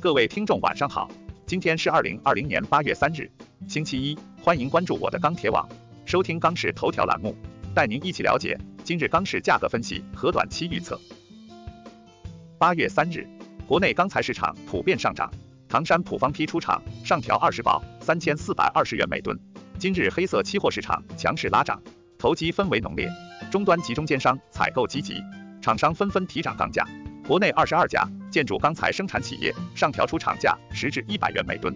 各位听众晚上好，今天是二零二零年八月三日，星期一，欢迎关注我的钢铁网，收听钢市头条栏目，带您一起了解今日钢市价格分析和短期预测。八月三日，国内钢材市场普遍上涨，唐山普方坯出厂上调二十宝，三千四百二十元每吨。今日黑色期货市场强势拉涨，投机氛围浓烈，终端及中间商采购积极，厂商纷纷提涨钢价。国内二十二家建筑钢材生产企业上调出厂价十至一百元每吨。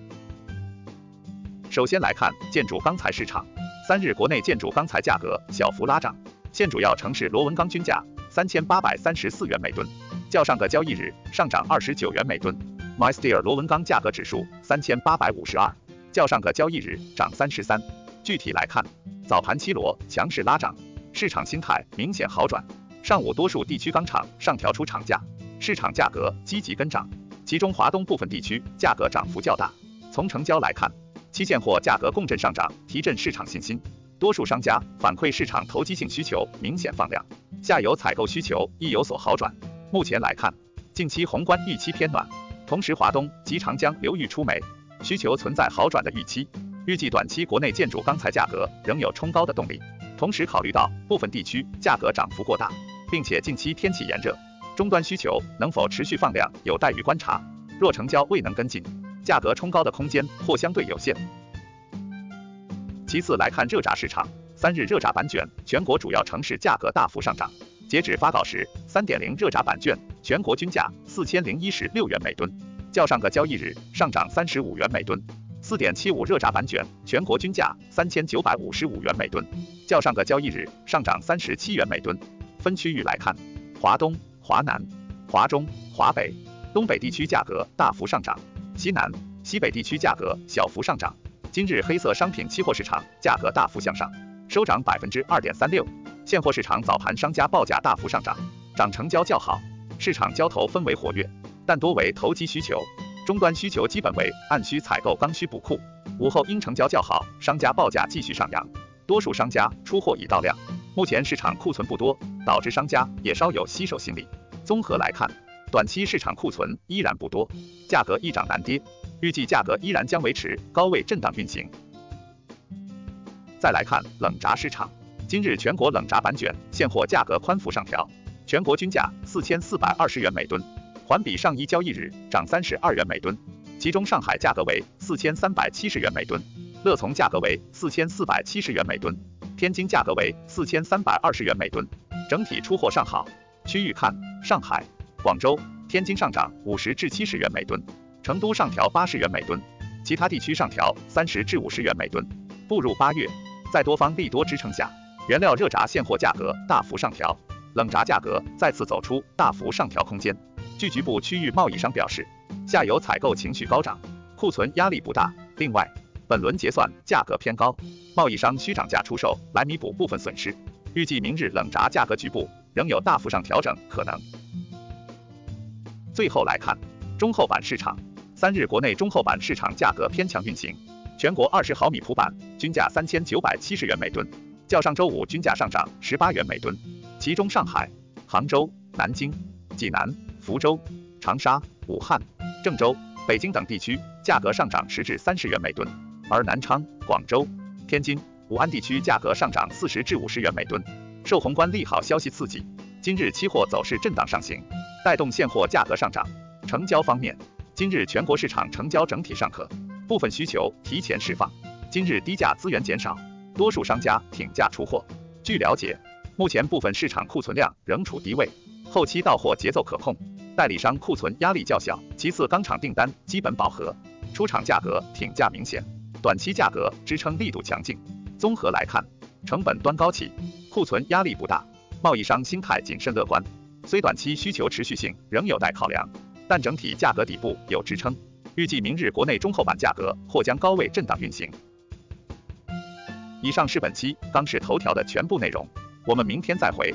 首先来看建筑钢材市场，三日国内建筑钢材价格小幅拉涨，现主要城市螺纹钢均价三千八百三十四元每吨，较上个交易日上涨二十九元每吨。MySteel 螺纹钢价格指数三千八百五十二，较上个交易日涨三十三。具体来看，早盘七螺强势拉涨，市场心态明显好转，上午多数地区钢厂上调出厂价。市场价格积极跟涨，其中华东部分地区价格涨幅较大。从成交来看，期现货价格共振上涨，提振市场信心。多数商家反馈市场投机性需求明显放量，下游采购需求亦有所好转。目前来看，近期宏观预期偏暖，同时华东及长江流域出煤，需求存在好转的预期。预计短期国内建筑钢材价格仍有冲高的动力。同时考虑到部分地区价格涨幅过大，并且近期天气炎热。终端需求能否持续放量，有待于观察。若成交未能跟进，价格冲高的空间或相对有限。其次来看热轧市场，三日热轧板卷全国主要城市价格大幅上涨。截止发稿时，三点零热轧板卷全国均价四千零一十六元每吨，较上个交易日上涨三十五元每吨。四点七五热轧板卷全国均价三千九百五十五元每吨，较上个交易日上涨三十七元每吨。分区域来看，华东。华南、华中、华北、东北地区价格大幅上涨，西南、西北地区价格小幅上涨。今日黑色商品期货市场价格大幅向上，收涨百分之二点三六。现货市场早盘商家报价大幅上涨，涨成交较好，市场交投氛围活跃，但多为投机需求，终端需求基本为按需采购刚需补库。午后因成交较好，商家报价继续上扬，多数商家出货已到量。目前市场库存不多，导致商家也稍有吸手心理。综合来看，短期市场库存依然不多，价格易涨难跌，预计价格依然将维持高位震荡运行。再来看冷轧市场，今日全国冷轧板卷现货价格宽幅上调，全国均价四千四百二十元每吨，环比上一交易日涨三十二元每吨。其中上海价格为四千三百七十元每吨，乐从价格为四千四百七十元每吨。天津价格为四千三百二十元每吨，整体出货尚好。区域看，上海、广州、天津上涨五十至七十元每吨，成都上调八十元每吨，其他地区上调三十至五十元每吨。步入八月，在多方利多支撑下，原料热轧现货价格大幅上调，冷轧价格再次走出大幅上调空间。据局部区域贸易商表示，下游采购情绪高涨，库存压力不大。另外，本轮结算价格偏高，贸易商需涨价出售来弥补部分损失。预计明日冷轧价格局部仍有大幅上调整可能。最后来看中厚板市场，三日国内中厚板市场价格偏强运行，全国二十毫米普板均价三千九百七十元每吨，较上周五均价上涨十八元每吨。其中上海、杭州、南京、济南、福州、长沙、武汉、郑州、北京等地区价格上涨十至三十元每吨。而南昌、广州、天津、武安地区价格上涨四十至五十元每吨，受宏观利好消息刺激，今日期货走势震荡上行，带动现货价格上涨。成交方面，今日全国市场成交整体尚可，部分需求提前释放。今日低价资源减少，多数商家挺价出货。据了解，目前部分市场库存量仍处低位，后期到货节奏可控，代理商库存压力较小。其次，钢厂订单基本饱和，出厂价格挺价明显。短期价格支撑力度强劲，综合来看，成本端高企，库存压力不大，贸易商心态谨慎乐观。虽短期需求持续性仍有待考量，但整体价格底部有支撑，预计明日国内中厚板价格或将高位震荡运行。以上是本期钢市头条的全部内容，我们明天再会。